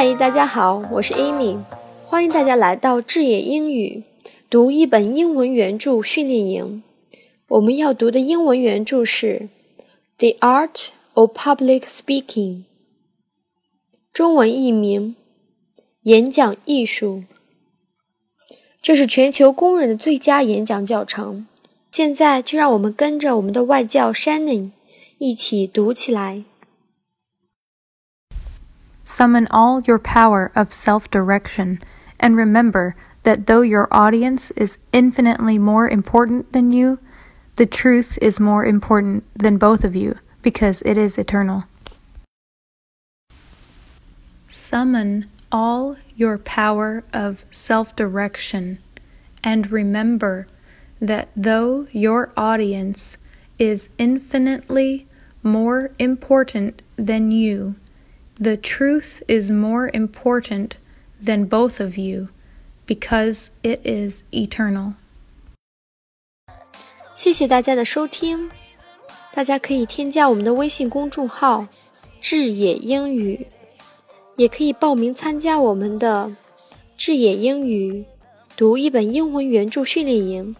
嗨，大家好，我是 Amy，欢迎大家来到智野英语读一本英文原著训练营。我们要读的英文原著是《The Art of Public Speaking》，中文译名《演讲艺术》。这是全球公认的最佳演讲教程。现在就让我们跟着我们的外教 Shannon 一起读起来。Summon all your power of self direction, and remember that though your audience is infinitely more important than you, the truth is more important than both of you because it is eternal. Summon all your power of self direction, and remember that though your audience is infinitely more important than you, the truth is more important than both of you because it is eternal. 谢谢大家的收听，大家可以添加我们的微信公众号“智野英语”，也可以报名参加我们的“智野英语读一本英文原着训练营”。